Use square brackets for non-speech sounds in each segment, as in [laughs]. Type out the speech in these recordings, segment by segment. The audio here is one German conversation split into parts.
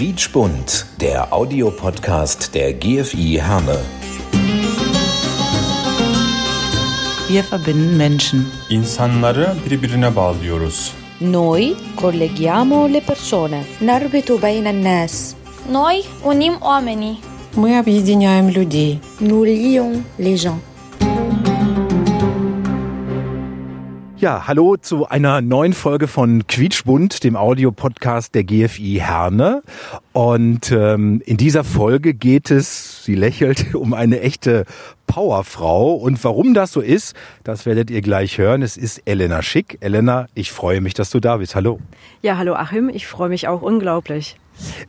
Quietschbunt, der Audiopodcast der GFI Herne. Wir verbinden Menschen. İnsanları birbirine bağlıyoruz. Noi colleghiamo le persone. نربط بين الناس Noi unim oamenii. Мы объединяем людей. Nous lions les gens. Ja, hallo zu einer neuen Folge von Quietschbund, dem Audiopodcast der GFI Herne. Und ähm, in dieser Folge geht es, sie lächelt, [laughs] um eine echte Powerfrau. Und warum das so ist, das werdet ihr gleich hören. Es ist Elena Schick. Elena, ich freue mich, dass du da bist. Hallo. Ja, hallo Achim, ich freue mich auch unglaublich.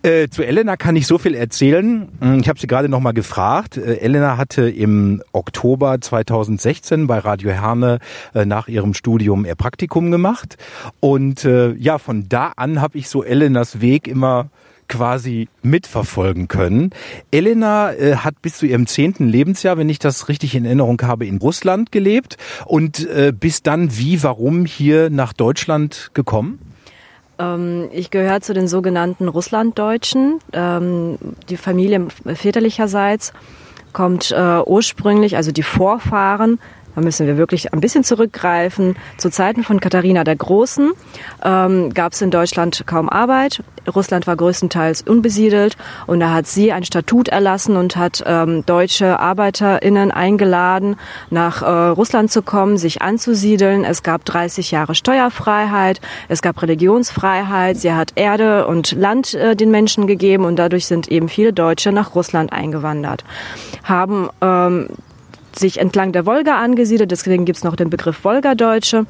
Äh, zu Elena kann ich so viel erzählen. Ich habe sie gerade noch mal gefragt. Äh, Elena hatte im Oktober 2016 bei Radio Herne äh, nach ihrem Studium ihr Praktikum gemacht. Und äh, ja, von da an habe ich so Elenas Weg immer quasi mitverfolgen können. Elena äh, hat bis zu ihrem zehnten Lebensjahr, wenn ich das richtig in Erinnerung habe, in Russland gelebt und äh, bis dann wie, warum hier nach Deutschland gekommen? Ähm, ich gehöre zu den sogenannten Russlanddeutschen. Ähm, die Familie väterlicherseits kommt äh, ursprünglich, also die Vorfahren, da müssen wir wirklich ein bisschen zurückgreifen. Zu Zeiten von Katharina der Großen ähm, gab es in Deutschland kaum Arbeit. Russland war größtenteils unbesiedelt und da hat sie ein Statut erlassen und hat ähm, deutsche ArbeiterInnen eingeladen, nach äh, Russland zu kommen, sich anzusiedeln. Es gab 30 Jahre Steuerfreiheit, es gab Religionsfreiheit, sie hat Erde und Land äh, den Menschen gegeben und dadurch sind eben viele Deutsche nach Russland eingewandert. Haben ähm, sich entlang der Wolga angesiedelt, deswegen gibt's noch den Begriff Wolgadeutsche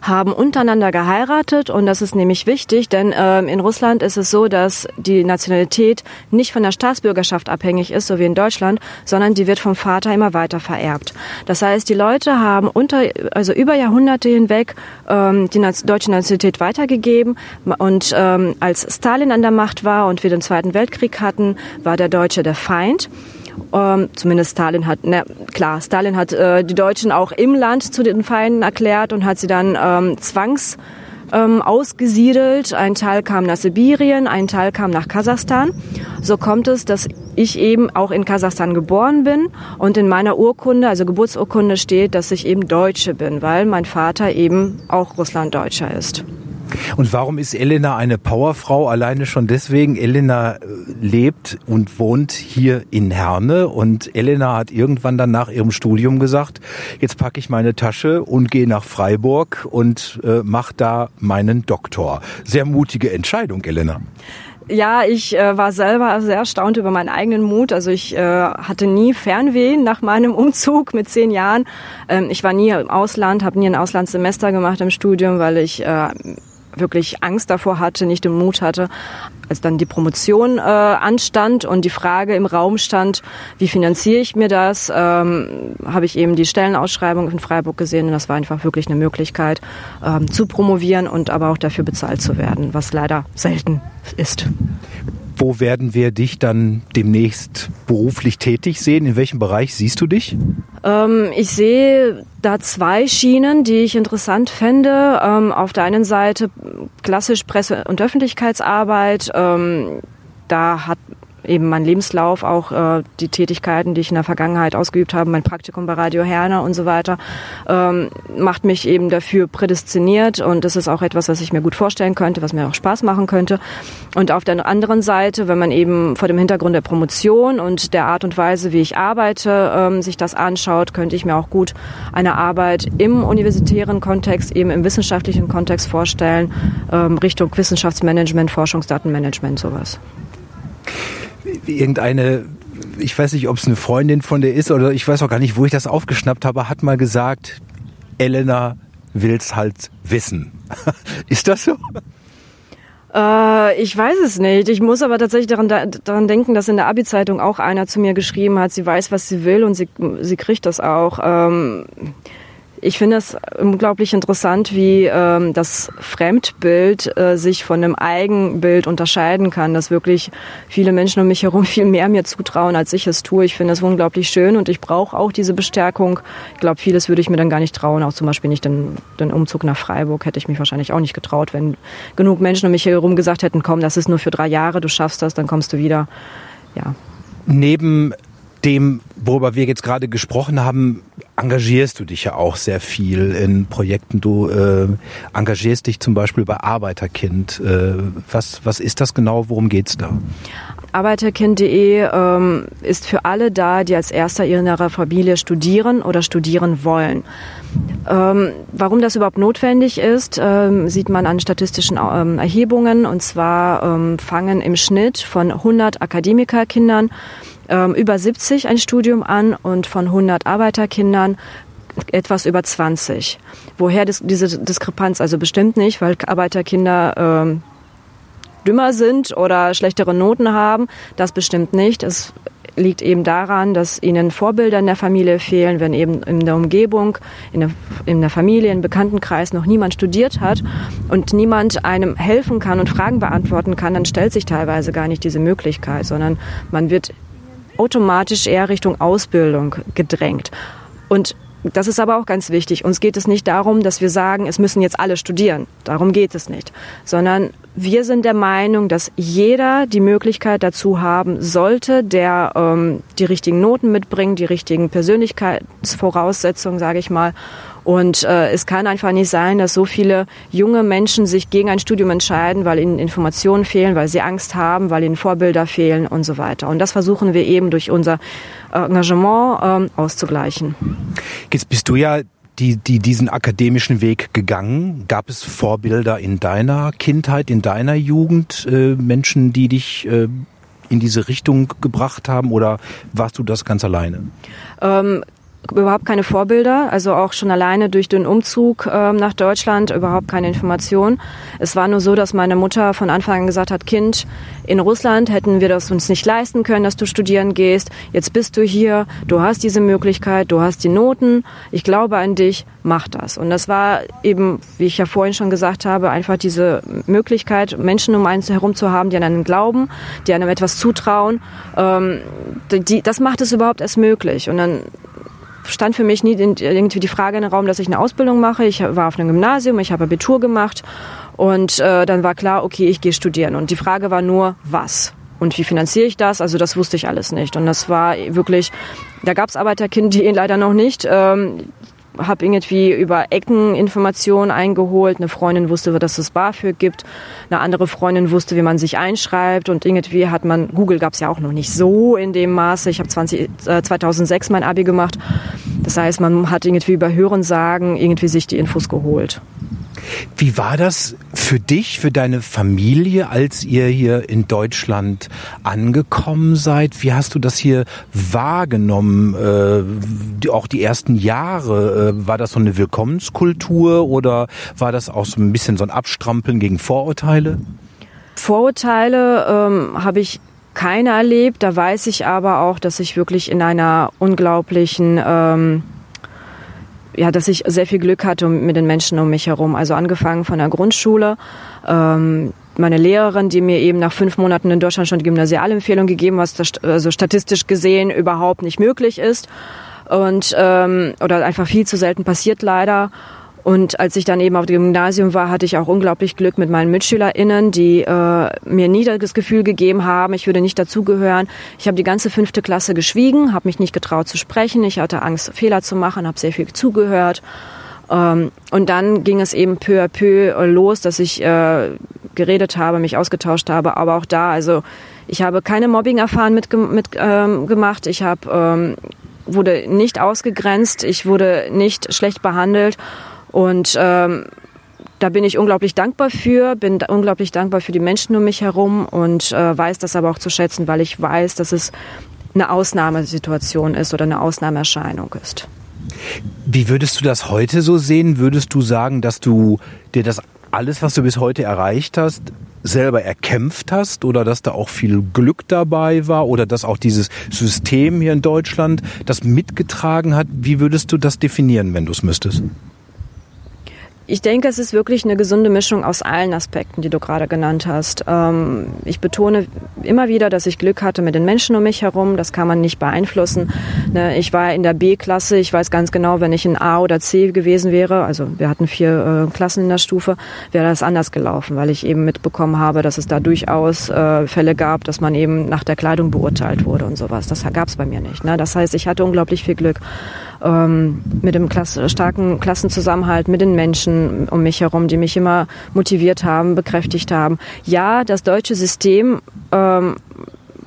haben untereinander geheiratet und das ist nämlich wichtig, denn ähm, in Russland ist es so, dass die Nationalität nicht von der Staatsbürgerschaft abhängig ist, so wie in Deutschland, sondern die wird vom Vater immer weiter vererbt. Das heißt, die Leute haben unter, also über Jahrhunderte hinweg ähm, die Na deutsche Nationalität weitergegeben und ähm, als Stalin an der Macht war und wir den Zweiten Weltkrieg hatten, war der Deutsche der Feind. Ähm, zumindest Stalin hat, na klar, Stalin hat äh, die Deutschen auch im Land zu den Feinden erklärt und hat sie dann ähm, zwangs ähm, ausgesiedelt. Ein Teil kam nach Sibirien, ein Teil kam nach Kasachstan. So kommt es, dass ich eben auch in Kasachstan geboren bin und in meiner Urkunde, also Geburtsurkunde steht, dass ich eben Deutsche bin, weil mein Vater eben auch Russlanddeutscher ist. Und warum ist Elena eine Powerfrau? Alleine schon deswegen. Elena äh, lebt und wohnt hier in Herne und Elena hat irgendwann dann nach ihrem Studium gesagt, jetzt packe ich meine Tasche und gehe nach Freiburg und äh, mache da meinen Doktor. Sehr mutige Entscheidung, Elena. Ja, ich äh, war selber sehr erstaunt über meinen eigenen Mut. Also ich äh, hatte nie Fernweh nach meinem Umzug mit zehn Jahren. Ähm, ich war nie im Ausland, habe nie ein Auslandssemester gemacht im Studium, weil ich äh, wirklich Angst davor hatte, nicht den Mut hatte, als dann die Promotion äh, anstand und die Frage im Raum stand, wie finanziere ich mir das, ähm, habe ich eben die Stellenausschreibung in Freiburg gesehen und das war einfach wirklich eine Möglichkeit ähm, zu promovieren und aber auch dafür bezahlt zu werden, was leider selten ist. Wo werden wir dich dann demnächst beruflich tätig sehen? In welchem Bereich siehst du dich? Ähm, ich sehe da zwei Schienen, die ich interessant fände. Ähm, auf der einen Seite klassisch Presse- und Öffentlichkeitsarbeit. Ähm, da hat eben mein Lebenslauf, auch äh, die Tätigkeiten, die ich in der Vergangenheit ausgeübt habe, mein Praktikum bei Radio Herner und so weiter, ähm, macht mich eben dafür prädestiniert und das ist auch etwas, was ich mir gut vorstellen könnte, was mir auch Spaß machen könnte. Und auf der anderen Seite, wenn man eben vor dem Hintergrund der Promotion und der Art und Weise, wie ich arbeite, ähm, sich das anschaut, könnte ich mir auch gut eine Arbeit im universitären Kontext, eben im wissenschaftlichen Kontext vorstellen, ähm, Richtung Wissenschaftsmanagement, Forschungsdatenmanagement, sowas irgendeine, ich weiß nicht, ob es eine Freundin von der ist oder ich weiß auch gar nicht, wo ich das aufgeschnappt habe, hat mal gesagt, Elena will's halt wissen. [laughs] ist das so? Äh, ich weiß es nicht. Ich muss aber tatsächlich daran, daran denken, dass in der Abi-Zeitung auch einer zu mir geschrieben hat, sie weiß, was sie will und sie, sie kriegt das auch. Ähm, ich finde es unglaublich interessant, wie ähm, das Fremdbild äh, sich von einem Eigenbild unterscheiden kann, dass wirklich viele Menschen um mich herum [laughs] viel mehr mir zutrauen, als ich es tue. Ich finde es unglaublich schön und ich brauche auch diese Bestärkung. Ich glaube, vieles würde ich mir dann gar nicht trauen, auch zum Beispiel nicht den, den Umzug nach Freiburg hätte ich mich wahrscheinlich auch nicht getraut, wenn genug Menschen um mich herum gesagt hätten, komm, das ist nur für drei Jahre, du schaffst das, dann kommst du wieder. Ja. Neben dem, worüber wir jetzt gerade gesprochen haben, engagierst du dich ja auch sehr viel in Projekten. Du äh, engagierst dich zum Beispiel bei Arbeiterkind. Äh, was, was ist das genau? Worum geht's da? Arbeiterkind.de ähm, ist für alle da, die als erster ihrer Familie studieren oder studieren wollen. Ähm, warum das überhaupt notwendig ist, ähm, sieht man an statistischen ähm, Erhebungen. Und zwar ähm, fangen im Schnitt von 100 Akademikerkindern ähm, über 70 ein Studium an und von 100 Arbeiterkindern etwas über 20. Woher das, diese Diskrepanz? Also bestimmt nicht, weil Arbeiterkinder ähm, dümmer sind oder schlechtere Noten haben. Das bestimmt nicht. Es liegt eben daran, dass ihnen Vorbilder in der Familie fehlen, wenn eben in der Umgebung, in der, in der Familie, im Bekanntenkreis noch niemand studiert hat und niemand einem helfen kann und Fragen beantworten kann, dann stellt sich teilweise gar nicht diese Möglichkeit, sondern man wird automatisch eher Richtung Ausbildung gedrängt. Und das ist aber auch ganz wichtig. Uns geht es nicht darum, dass wir sagen, es müssen jetzt alle studieren. Darum geht es nicht. Sondern wir sind der Meinung, dass jeder die Möglichkeit dazu haben sollte, der ähm, die richtigen Noten mitbringt, die richtigen Persönlichkeitsvoraussetzungen, sage ich mal, und äh, es kann einfach nicht sein, dass so viele junge Menschen sich gegen ein Studium entscheiden, weil ihnen Informationen fehlen, weil sie Angst haben, weil ihnen Vorbilder fehlen und so weiter. Und das versuchen wir eben durch unser Engagement äh, auszugleichen. Jetzt bist du ja die, die diesen akademischen Weg gegangen? Gab es Vorbilder in deiner Kindheit, in deiner Jugend, äh, Menschen, die dich äh, in diese Richtung gebracht haben oder warst du das ganz alleine? Ähm, überhaupt keine Vorbilder, also auch schon alleine durch den Umzug ähm, nach Deutschland überhaupt keine Information. Es war nur so, dass meine Mutter von Anfang an gesagt hat, Kind, in Russland hätten wir das uns nicht leisten können, dass du studieren gehst. Jetzt bist du hier, du hast diese Möglichkeit, du hast die Noten, ich glaube an dich, mach das. Und das war eben, wie ich ja vorhin schon gesagt habe, einfach diese Möglichkeit, Menschen um einen herum zu haben, die an einen glauben, die einem etwas zutrauen. Ähm, die, das macht es überhaupt erst möglich. Und dann stand für mich nie irgendwie die Frage in den Raum, dass ich eine Ausbildung mache. Ich war auf einem Gymnasium, ich habe Abitur gemacht und äh, dann war klar, okay, ich gehe studieren. Und die Frage war nur, was? Und wie finanziere ich das? Also das wusste ich alles nicht. Und das war wirklich, da gab es Arbeiterkind, die leider noch nicht. Ähm, habe irgendwie über Ecken Informationen eingeholt. Eine Freundin wusste, dass es BAföG gibt. Eine andere Freundin wusste, wie man sich einschreibt. Und irgendwie hat man, Google gab es ja auch noch nicht so in dem Maße. Ich habe äh, 2006 mein Abi gemacht. Das heißt, man hat irgendwie über Hörensagen irgendwie sich die Infos geholt. Wie war das für dich, für deine Familie, als ihr hier in Deutschland angekommen seid? Wie hast du das hier wahrgenommen? Äh, auch die ersten Jahre, äh, war das so eine Willkommenskultur oder war das auch so ein bisschen so ein Abstrampeln gegen Vorurteile? Vorurteile ähm, habe ich keine erlebt. Da weiß ich aber auch, dass ich wirklich in einer unglaublichen ähm, ja, dass ich sehr viel Glück hatte mit den Menschen um mich herum. Also angefangen von der Grundschule. Ähm, meine Lehrerin, die mir eben nach fünf Monaten in Deutschland schon die Gymnasialempfehlung gegeben, was das, also statistisch gesehen überhaupt nicht möglich ist und ähm, oder einfach viel zu selten passiert leider. Und als ich dann eben auf dem Gymnasium war, hatte ich auch unglaublich Glück mit meinen MitschülerInnen, die äh, mir nie das Gefühl gegeben haben, ich würde nicht dazugehören. Ich habe die ganze fünfte Klasse geschwiegen, habe mich nicht getraut zu sprechen. Ich hatte Angst, Fehler zu machen, habe sehr viel zugehört. Ähm, und dann ging es eben peu à peu los, dass ich äh, geredet habe, mich ausgetauscht habe. Aber auch da, also ich habe keine Mobbing erfahren mit, ähm, gemacht. Ich habe ähm, wurde nicht ausgegrenzt, ich wurde nicht schlecht behandelt und ähm, da bin ich unglaublich dankbar für, bin unglaublich dankbar für die Menschen um mich herum und äh, weiß das aber auch zu schätzen, weil ich weiß, dass es eine Ausnahmesituation ist oder eine Ausnahmeerscheinung ist. Wie würdest du das heute so sehen? Würdest du sagen, dass du dir das alles, was du bis heute erreicht hast, selber erkämpft hast oder dass da auch viel Glück dabei war oder dass auch dieses System hier in Deutschland das mitgetragen hat? Wie würdest du das definieren, wenn du es müsstest? Ich denke, es ist wirklich eine gesunde Mischung aus allen Aspekten, die du gerade genannt hast. Ähm, ich betone immer wieder, dass ich Glück hatte mit den Menschen um mich herum. Das kann man nicht beeinflussen. Ne, ich war in der B-Klasse. Ich weiß ganz genau, wenn ich in A oder C gewesen wäre, also wir hatten vier äh, Klassen in der Stufe, wäre das anders gelaufen, weil ich eben mitbekommen habe, dass es da durchaus äh, Fälle gab, dass man eben nach der Kleidung beurteilt wurde und sowas. Das gab es bei mir nicht. Ne? Das heißt, ich hatte unglaublich viel Glück ähm, mit dem Klasse, starken Klassenzusammenhalt, mit den Menschen um mich herum, die mich immer motiviert haben, bekräftigt haben. Ja, das deutsche System ähm,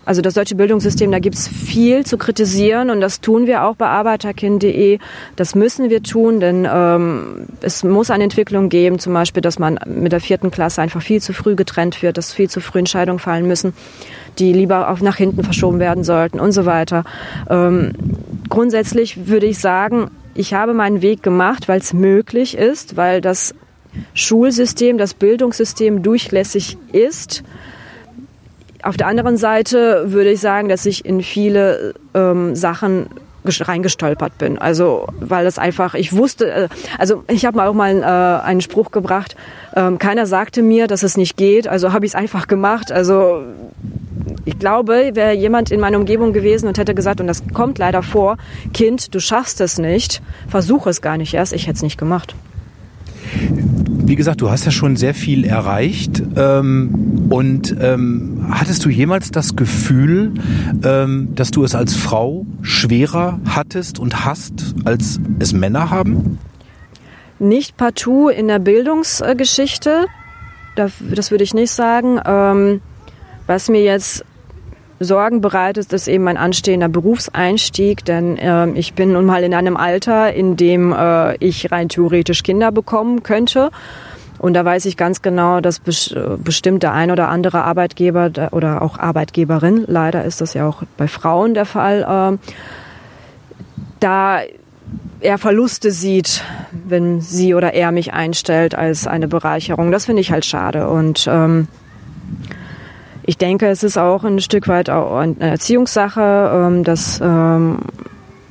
also das deutsche Bildungssystem, da gibt's viel zu kritisieren und das tun wir auch bei arbeiterkind.de. Das müssen wir tun, denn ähm, es muss eine Entwicklung geben, zum Beispiel, dass man mit der vierten Klasse einfach viel zu früh getrennt wird, dass viel zu früh Entscheidungen fallen müssen, die lieber auch nach hinten verschoben werden sollten und so weiter. Ähm, grundsätzlich würde ich sagen, ich habe meinen Weg gemacht, weil es möglich ist, weil das Schulsystem, das Bildungssystem durchlässig ist auf der anderen Seite würde ich sagen, dass ich in viele ähm, Sachen reingestolpert bin. Also weil das einfach, ich wusste, äh, also ich habe mal auch mal äh, einen Spruch gebracht, ähm, keiner sagte mir, dass es nicht geht, also habe ich es einfach gemacht. Also ich glaube, wäre jemand in meiner Umgebung gewesen und hätte gesagt, und das kommt leider vor, Kind, du schaffst es nicht, versuche es gar nicht erst, ich hätte es nicht gemacht. Wie gesagt, du hast ja schon sehr viel erreicht. Ähm, und ähm, hattest du jemals das Gefühl, ähm, dass du es als Frau schwerer hattest und hast, als es Männer haben? Nicht partout in der Bildungsgeschichte. Das würde ich nicht sagen. Ähm, was mir jetzt Sorgen bereitet, ist eben mein anstehender Berufseinstieg, denn äh, ich bin nun mal in einem Alter, in dem äh, ich rein theoretisch Kinder bekommen könnte. Und da weiß ich ganz genau, dass bestimmt der ein oder andere Arbeitgeber oder auch Arbeitgeberin, leider ist das ja auch bei Frauen der Fall, äh, da er Verluste sieht, wenn sie oder er mich einstellt als eine Bereicherung. Das finde ich halt schade. Und ähm, ich denke, es ist auch ein Stück weit eine Erziehungssache, ähm, dass ähm,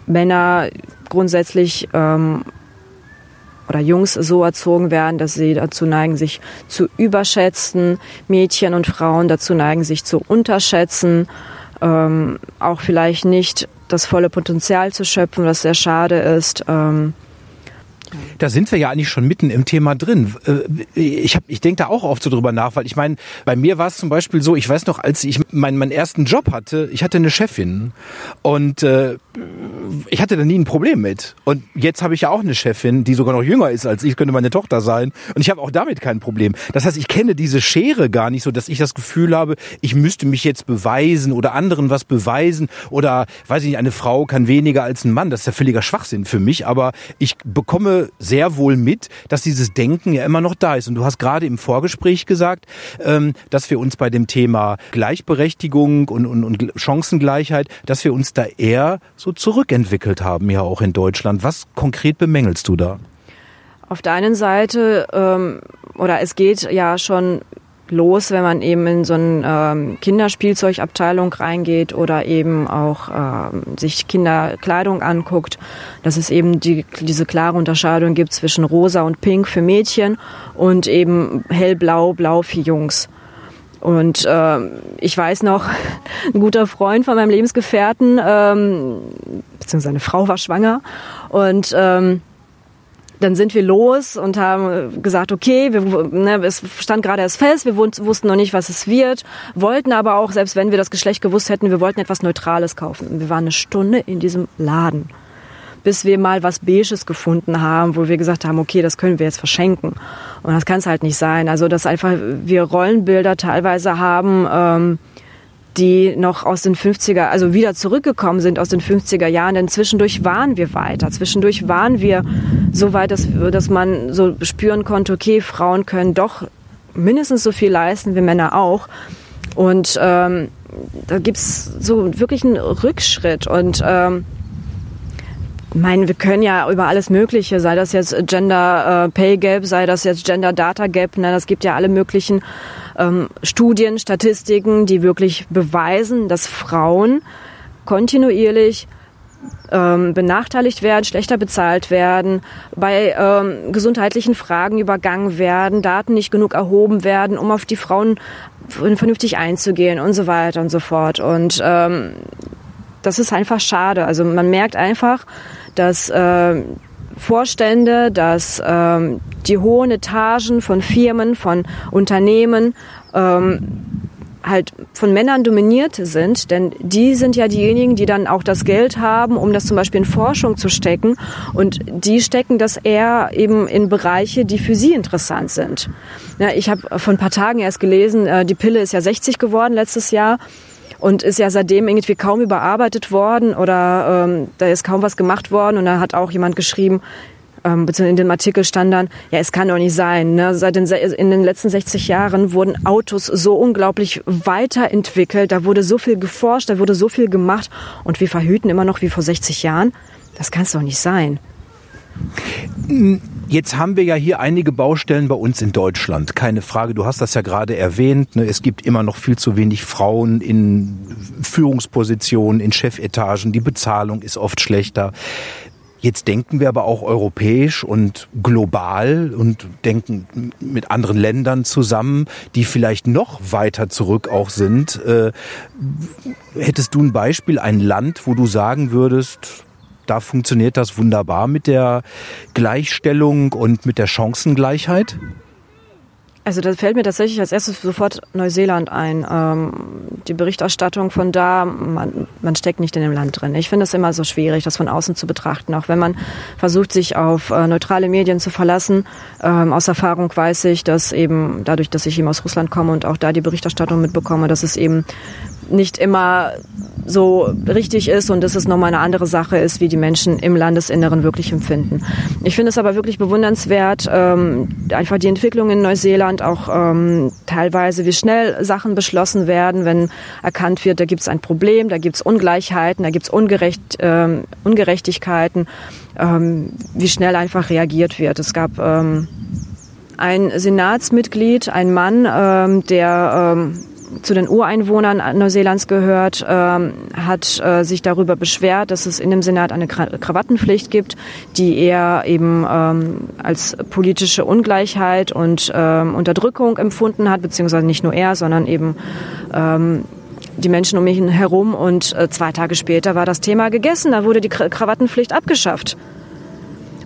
Männer grundsätzlich ähm, oder Jungs so erzogen werden, dass sie dazu neigen, sich zu überschätzen, Mädchen und Frauen dazu neigen, sich zu unterschätzen, ähm, auch vielleicht nicht das volle Potenzial zu schöpfen, was sehr schade ist. Ähm, da sind wir ja eigentlich schon mitten im Thema drin. Äh, ich, hab, ich denke da auch oft so drüber nach, weil ich meine, bei mir war es zum Beispiel so, ich weiß noch, als ich meinen, meinen ersten Job hatte, ich hatte eine Chefin und äh, ich hatte da nie ein Problem mit. Und jetzt habe ich ja auch eine Chefin, die sogar noch jünger ist als ich, könnte meine Tochter sein. Und ich habe auch damit kein Problem. Das heißt, ich kenne diese Schere gar nicht so, dass ich das Gefühl habe, ich müsste mich jetzt beweisen oder anderen was beweisen oder, weiß ich nicht, eine Frau kann weniger als ein Mann. Das ist ja völliger Schwachsinn für mich. Aber ich bekomme sehr wohl mit, dass dieses Denken ja immer noch da ist. Und du hast gerade im Vorgespräch gesagt, ähm, dass wir uns bei dem Thema Gleichberechtigung und, und, und Chancengleichheit, dass wir uns da eher so zurückentwickelt haben, ja auch in Deutschland. Was konkret bemängelst du da? Auf der einen Seite, ähm, oder es geht ja schon los, wenn man eben in so eine ähm, Kinderspielzeugabteilung reingeht oder eben auch ähm, sich Kinderkleidung anguckt, dass es eben die, diese klare Unterscheidung gibt zwischen rosa und pink für Mädchen und eben hellblau, blau für Jungs. Und äh, ich weiß noch, [laughs] ein guter Freund von meinem Lebensgefährten, ähm, beziehungsweise seine Frau war schwanger und ähm, dann sind wir los und haben gesagt, okay, wir, ne, es stand gerade erst fest, wir wussten noch nicht, was es wird, wollten aber auch, selbst wenn wir das Geschlecht gewusst hätten, wir wollten etwas Neutrales kaufen. Und wir waren eine Stunde in diesem Laden, bis wir mal was Beiges gefunden haben, wo wir gesagt haben, okay, das können wir jetzt verschenken. Und das kann es halt nicht sein. Also, dass einfach wir Rollenbilder teilweise haben, ähm, die noch aus den 50er, also wieder zurückgekommen sind aus den 50er Jahren, denn zwischendurch waren wir weiter. Zwischendurch waren wir so weit, dass, dass man so spüren konnte, okay, Frauen können doch mindestens so viel leisten wie Männer auch. Und ähm, da gibt's so wirklich einen Rückschritt. Und ähm, ich meine, wir können ja über alles Mögliche, sei das jetzt Gender äh, Pay Gap, sei das jetzt Gender Data Gap, ne, das gibt ja alle möglichen ähm, Studien, Statistiken, die wirklich beweisen, dass Frauen kontinuierlich ähm, benachteiligt werden, schlechter bezahlt werden, bei ähm, gesundheitlichen Fragen übergangen werden, Daten nicht genug erhoben werden, um auf die Frauen vernünftig einzugehen und so weiter und so fort. Und ähm, das ist einfach schade. Also man merkt einfach, dass äh, Vorstände, dass ähm, die hohen Etagen von Firmen, von Unternehmen ähm, halt von Männern dominiert sind, denn die sind ja diejenigen, die dann auch das Geld haben, um das zum Beispiel in Forschung zu stecken. Und die stecken das eher eben in Bereiche, die für sie interessant sind. Ja, ich habe vor ein paar Tagen erst gelesen, äh, die Pille ist ja 60 geworden letztes Jahr und ist ja seitdem irgendwie kaum überarbeitet worden oder ähm, da ist kaum was gemacht worden und da hat auch jemand geschrieben, ähm, beziehungsweise in dem Artikel stand dann, ja, es kann doch nicht sein. Ne? Seit den, in den letzten 60 Jahren wurden Autos so unglaublich weiterentwickelt, da wurde so viel geforscht, da wurde so viel gemacht und wir verhüten immer noch wie vor 60 Jahren. Das kann es doch nicht sein. Jetzt haben wir ja hier einige Baustellen bei uns in Deutschland, keine Frage. Du hast das ja gerade erwähnt. Ne? Es gibt immer noch viel zu wenig Frauen in Führungspositionen, in Chefetagen. Die Bezahlung ist oft schlechter. Jetzt denken wir aber auch europäisch und global und denken mit anderen Ländern zusammen, die vielleicht noch weiter zurück auch sind. Äh, hättest du ein Beispiel, ein Land, wo du sagen würdest, da funktioniert das wunderbar mit der Gleichstellung und mit der Chancengleichheit? Also da fällt mir tatsächlich als erstes sofort Neuseeland ein. Ähm, die Berichterstattung von da, man, man steckt nicht in dem Land drin. Ich finde es immer so schwierig, das von außen zu betrachten. Auch wenn man versucht, sich auf äh, neutrale Medien zu verlassen. Ähm, aus Erfahrung weiß ich, dass eben dadurch, dass ich eben aus Russland komme und auch da die Berichterstattung mitbekomme, dass es eben nicht immer so richtig ist und dass es nochmal eine andere Sache ist, wie die Menschen im Landesinneren wirklich empfinden. Ich finde es aber wirklich bewundernswert, ähm, einfach die Entwicklung in Neuseeland, auch ähm, teilweise, wie schnell Sachen beschlossen werden, wenn erkannt wird, da gibt es ein Problem, da gibt es Ungleichheiten, da gibt es Ungerecht, ähm, Ungerechtigkeiten, ähm, wie schnell einfach reagiert wird. Es gab ähm, ein Senatsmitglied, ein Mann, ähm, der zu den Ureinwohnern Neuseelands gehört, ähm, hat äh, sich darüber beschwert, dass es in dem Senat eine Krawattenpflicht gibt, die er eben ähm, als politische Ungleichheit und ähm, Unterdrückung empfunden hat, beziehungsweise nicht nur er, sondern eben ähm, die Menschen um ihn herum. Und äh, zwei Tage später war das Thema gegessen, da wurde die Krawattenpflicht abgeschafft.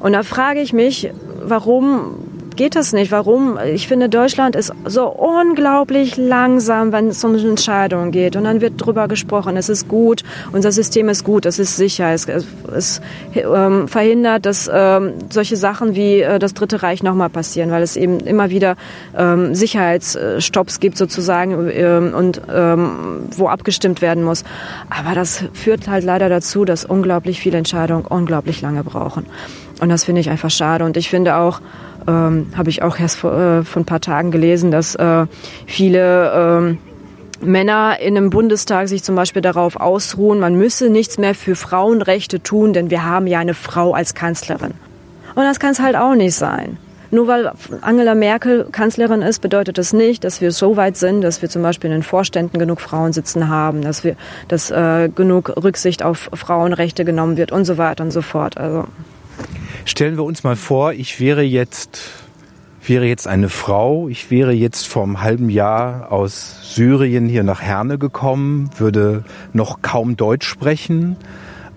Und da frage ich mich, warum geht das nicht. Warum? Ich finde, Deutschland ist so unglaublich langsam, wenn es um Entscheidungen geht. Und dann wird drüber gesprochen, es ist gut, unser System ist gut, es ist sicher, es, es ähm, verhindert, dass ähm, solche Sachen wie äh, das Dritte Reich nochmal passieren, weil es eben immer wieder ähm, Sicherheitsstopps gibt sozusagen ähm, und ähm, wo abgestimmt werden muss. Aber das führt halt leider dazu, dass unglaublich viele Entscheidungen unglaublich lange brauchen. Und das finde ich einfach schade. Und ich finde auch, ähm, habe ich auch erst vor, äh, vor ein paar Tagen gelesen, dass äh, viele ähm, Männer in einem Bundestag sich zum Beispiel darauf ausruhen, man müsse nichts mehr für Frauenrechte tun, denn wir haben ja eine Frau als Kanzlerin. Und das kann es halt auch nicht sein. Nur weil Angela Merkel Kanzlerin ist, bedeutet das nicht, dass wir so weit sind, dass wir zum Beispiel in den Vorständen genug Frauen sitzen haben, dass wir, dass äh, genug Rücksicht auf Frauenrechte genommen wird und so weiter und so fort. Also Stellen wir uns mal vor, ich wäre jetzt, wäre jetzt eine Frau, ich wäre jetzt vor einem halben Jahr aus Syrien hier nach Herne gekommen, würde noch kaum Deutsch sprechen,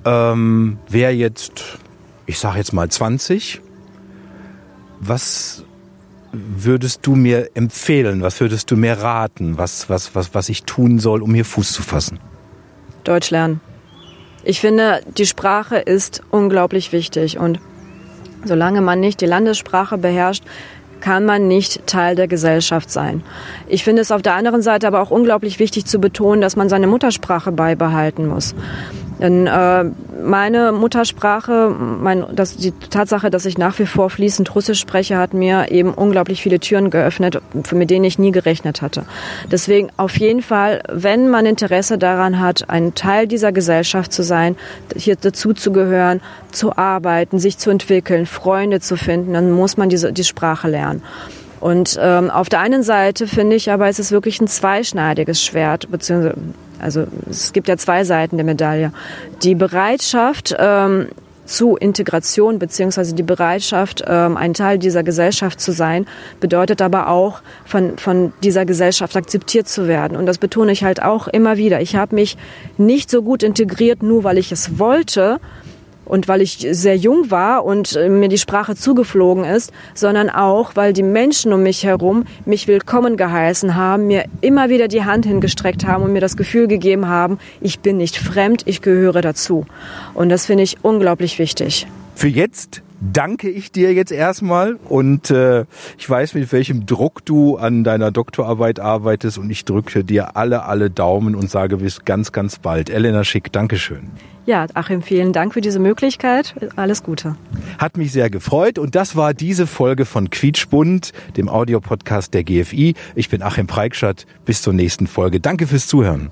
ähm, wäre jetzt, ich sage jetzt mal 20. Was würdest du mir empfehlen? Was würdest du mir raten? Was, was, was, was ich tun soll, um hier Fuß zu fassen? Deutsch lernen. Ich finde, die Sprache ist unglaublich wichtig und Solange man nicht die Landessprache beherrscht, kann man nicht Teil der Gesellschaft sein. Ich finde es auf der anderen Seite aber auch unglaublich wichtig zu betonen, dass man seine Muttersprache beibehalten muss. Denn äh, meine Muttersprache, mein, das, die Tatsache, dass ich nach wie vor fließend Russisch spreche, hat mir eben unglaublich viele Türen geöffnet, mit denen ich nie gerechnet hatte. Deswegen auf jeden Fall, wenn man Interesse daran hat, ein Teil dieser Gesellschaft zu sein, hier dazu zu gehören, zu arbeiten, sich zu entwickeln, Freunde zu finden, dann muss man diese die Sprache lernen. Und ähm, auf der einen Seite finde ich aber, es ist wirklich ein zweischneidiges Schwert, beziehungsweise also es gibt ja zwei Seiten der Medaille. Die Bereitschaft ähm, zu Integration beziehungsweise die Bereitschaft, ähm, ein Teil dieser Gesellschaft zu sein, bedeutet aber auch, von, von dieser Gesellschaft akzeptiert zu werden. Und das betone ich halt auch immer wieder. Ich habe mich nicht so gut integriert, nur weil ich es wollte, und weil ich sehr jung war und äh, mir die Sprache zugeflogen ist, sondern auch, weil die Menschen um mich herum mich willkommen geheißen haben, mir immer wieder die Hand hingestreckt haben und mir das Gefühl gegeben haben, ich bin nicht fremd, ich gehöre dazu. Und das finde ich unglaublich wichtig. Für jetzt danke ich dir jetzt erstmal und äh, ich weiß, mit welchem Druck du an deiner Doktorarbeit arbeitest und ich drücke dir alle, alle Daumen und sage bis ganz, ganz bald. Elena Schick, Dankeschön. Ja, Achim, vielen Dank für diese Möglichkeit. Alles Gute. Hat mich sehr gefreut und das war diese Folge von Quietschbund, dem Audiopodcast der GFI. Ich bin Achim Preikschat. Bis zur nächsten Folge. Danke fürs Zuhören.